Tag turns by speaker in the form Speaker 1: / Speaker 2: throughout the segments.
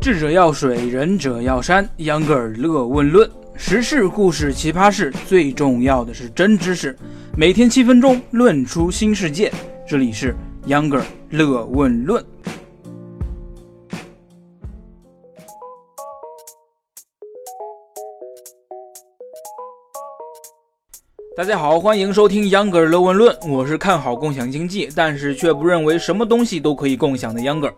Speaker 1: 智者要水，仁者要山。秧歌儿乐问论，时事、故事、奇葩事，最重要的是真知识。每天七分钟，论出新世界。这里是秧歌儿乐问论。大家好，欢迎收听秧歌儿乐问论。我是看好共享经济，但是却不认为什么东西都可以共享的秧歌儿。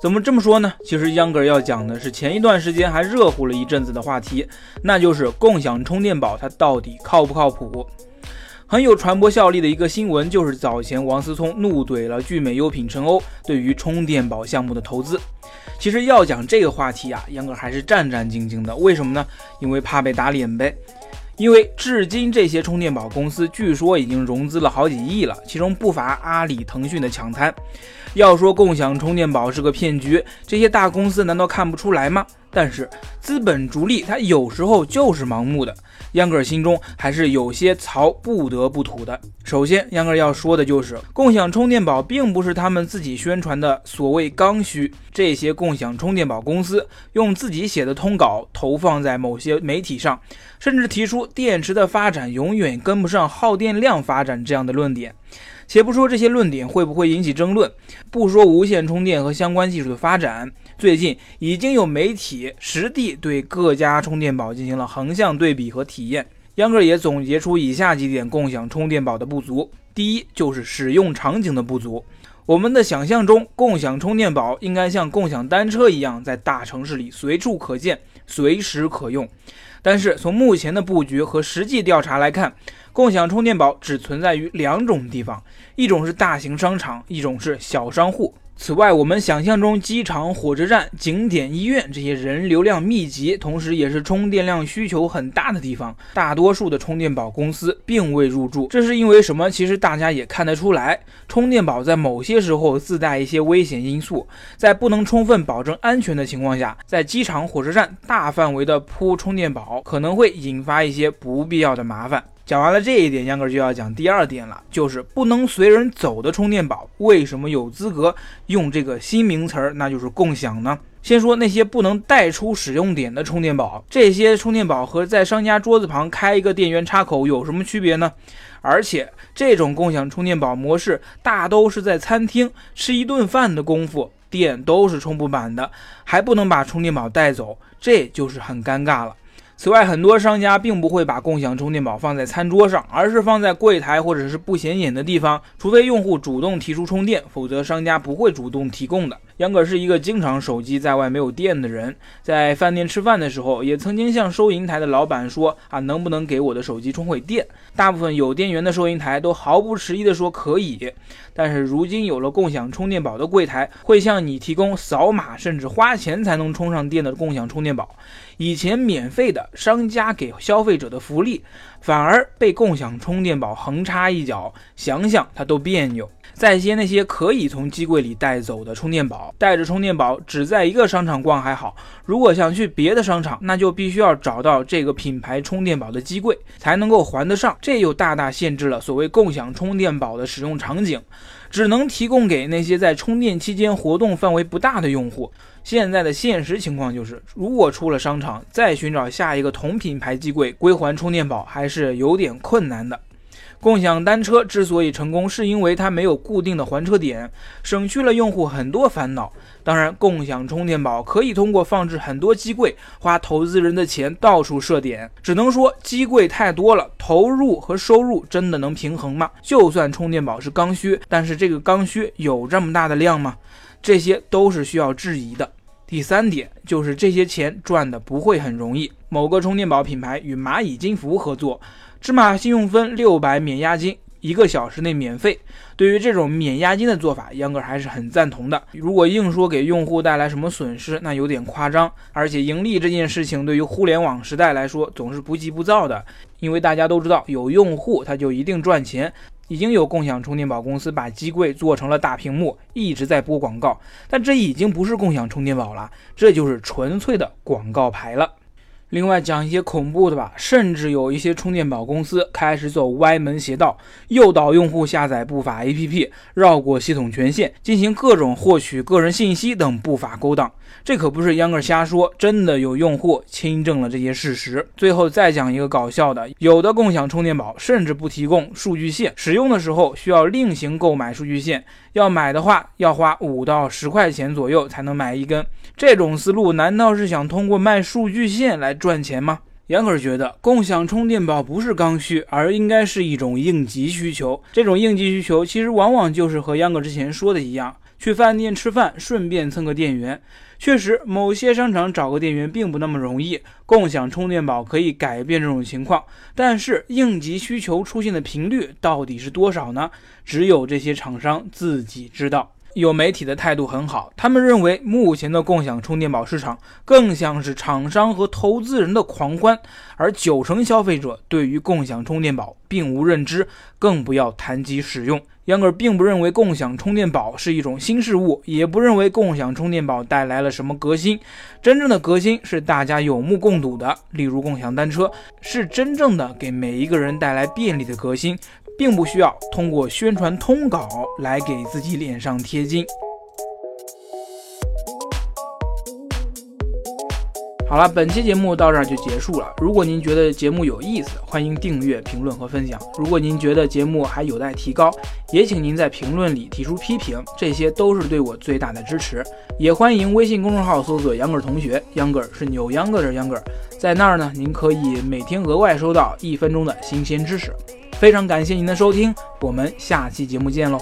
Speaker 1: 怎么这么说呢？其实秧歌要讲的是前一段时间还热乎了一阵子的话题，那就是共享充电宝它到底靠不靠谱？很有传播效力的一个新闻，就是早前王思聪怒怼了聚美优品陈欧对于充电宝项目的投资。其实要讲这个话题啊，秧歌还是战战兢兢的。为什么呢？因为怕被打脸呗。因为至今这些充电宝公司据说已经融资了好几亿了，其中不乏阿里、腾讯的抢滩。要说共享充电宝是个骗局，这些大公司难道看不出来吗？但是资本逐利，它有时候就是盲目的。秧歌儿心中还是有些槽不得不吐的。首先，秧歌儿要说的就是共享充电宝并不是他们自己宣传的所谓刚需。这些共享充电宝公司用自己写的通稿投放在某些媒体上，甚至提出电池的发展永远跟不上耗电量发展这样的论点。且不说这些论点会不会引起争论，不说无线充电和相关技术的发展，最近已经有媒体实地对各家充电宝进行了横向对比和体验。秧歌也总结出以下几点共享充电宝的不足：第一，就是使用场景的不足。我们的想象中，共享充电宝应该像共享单车一样，在大城市里随处可见、随时可用。但是从目前的布局和实际调查来看，共享充电宝只存在于两种地方，一种是大型商场，一种是小商户。此外，我们想象中机场、火车站、景点、医院这些人流量密集，同时也是充电量需求很大的地方，大多数的充电宝公司并未入驻。这是因为什么？其实大家也看得出来，充电宝在某些时候自带一些危险因素，在不能充分保证安全的情况下，在机场、火车站大范围的铺充电宝，可能会引发一些不必要的麻烦。讲完了这一点，杨哥就要讲第二点了，就是不能随人走的充电宝，为什么有资格用这个新名词儿，那就是共享呢？先说那些不能带出使用点的充电宝，这些充电宝和在商家桌子旁开一个电源插口有什么区别呢？而且这种共享充电宝模式，大都是在餐厅吃一顿饭的功夫，电都是充不满的，还不能把充电宝带走，这就是很尴尬了。此外，很多商家并不会把共享充电宝放在餐桌上，而是放在柜台或者是不显眼的地方，除非用户主动提出充电，否则商家不会主动提供的。杨可是一个经常手机在外没有电的人，在饭店吃饭的时候，也曾经向收银台的老板说啊，能不能给我的手机充会电？大部分有电源的收银台都毫不迟疑地说可以。但是如今有了共享充电宝的柜台，会向你提供扫码甚至花钱才能充上电的共享充电宝。以前免费的商家给消费者的福利，反而被共享充电宝横插一脚，想想它都别扭。再接那些可以从机柜里带走的充电宝，带着充电宝只在一个商场逛还好，如果想去别的商场，那就必须要找到这个品牌充电宝的机柜才能够还得上，这又大大限制了所谓共享充电宝的使用场景，只能提供给那些在充电期间活动范围不大的用户。现在的现实情况就是，如果出了商场，再寻找下一个同品牌机柜归还充电宝，还是有点困难的。共享单车之所以成功，是因为它没有固定的还车点，省去了用户很多烦恼。当然，共享充电宝可以通过放置很多机柜，花投资人的钱到处设点。只能说机柜太多了，投入和收入真的能平衡吗？就算充电宝是刚需，但是这个刚需有这么大的量吗？这些都是需要质疑的。第三点就是这些钱赚的不会很容易。某个充电宝品牌与蚂蚁金服合作。芝麻信用分六百免押金，一个小时内免费。对于这种免押金的做法，杨哥还是很赞同的。如果硬说给用户带来什么损失，那有点夸张。而且盈利这件事情，对于互联网时代来说，总是不急不躁的。因为大家都知道，有用户他就一定赚钱。已经有共享充电宝公司把机柜做成了大屏幕，一直在播广告，但这已经不是共享充电宝了，这就是纯粹的广告牌了。另外讲一些恐怖的吧，甚至有一些充电宝公司开始走歪门邪道，诱导用户下载不法 APP，绕过系统权限，进行各种获取个人信息等不法勾当。这可不是秧歌瞎说，真的有用户亲证了这些事实。最后再讲一个搞笑的，有的共享充电宝甚至不提供数据线，使用的时候需要另行购买数据线，要买的话要花五到十块钱左右才能买一根。这种思路难道是想通过卖数据线来赚钱吗？杨可觉得共享充电宝不是刚需，而应该是一种应急需求。这种应急需求其实往往就是和杨哥之前说的一样，去饭店吃饭顺便蹭个电源。确实，某些商场找个电源并不那么容易，共享充电宝可以改变这种情况。但是应急需求出现的频率到底是多少呢？只有这些厂商自己知道。有媒体的态度很好，他们认为目前的共享充电宝市场更像是厂商和投资人的狂欢，而九成消费者对于共享充电宝并无认知，更不要谈及使用。杨哥并不认为共享充电宝是一种新事物，也不认为共享充电宝带来了什么革新。真正的革新是大家有目共睹的，例如共享单车，是真正的给每一个人带来便利的革新。并不需要通过宣传通稿来给自己脸上贴金。好了，本期节目到这儿就结束了。如果您觉得节目有意思，欢迎订阅、评论和分享。如果您觉得节目还有待提高，也请您在评论里提出批评，这些都是对我最大的支持。也欢迎微信公众号搜索“秧歌同学”，秧歌是扭秧歌的秧歌，在那儿呢，您可以每天额外收到一分钟的新鲜知识。非常感谢您的收听，我们下期节目见喽。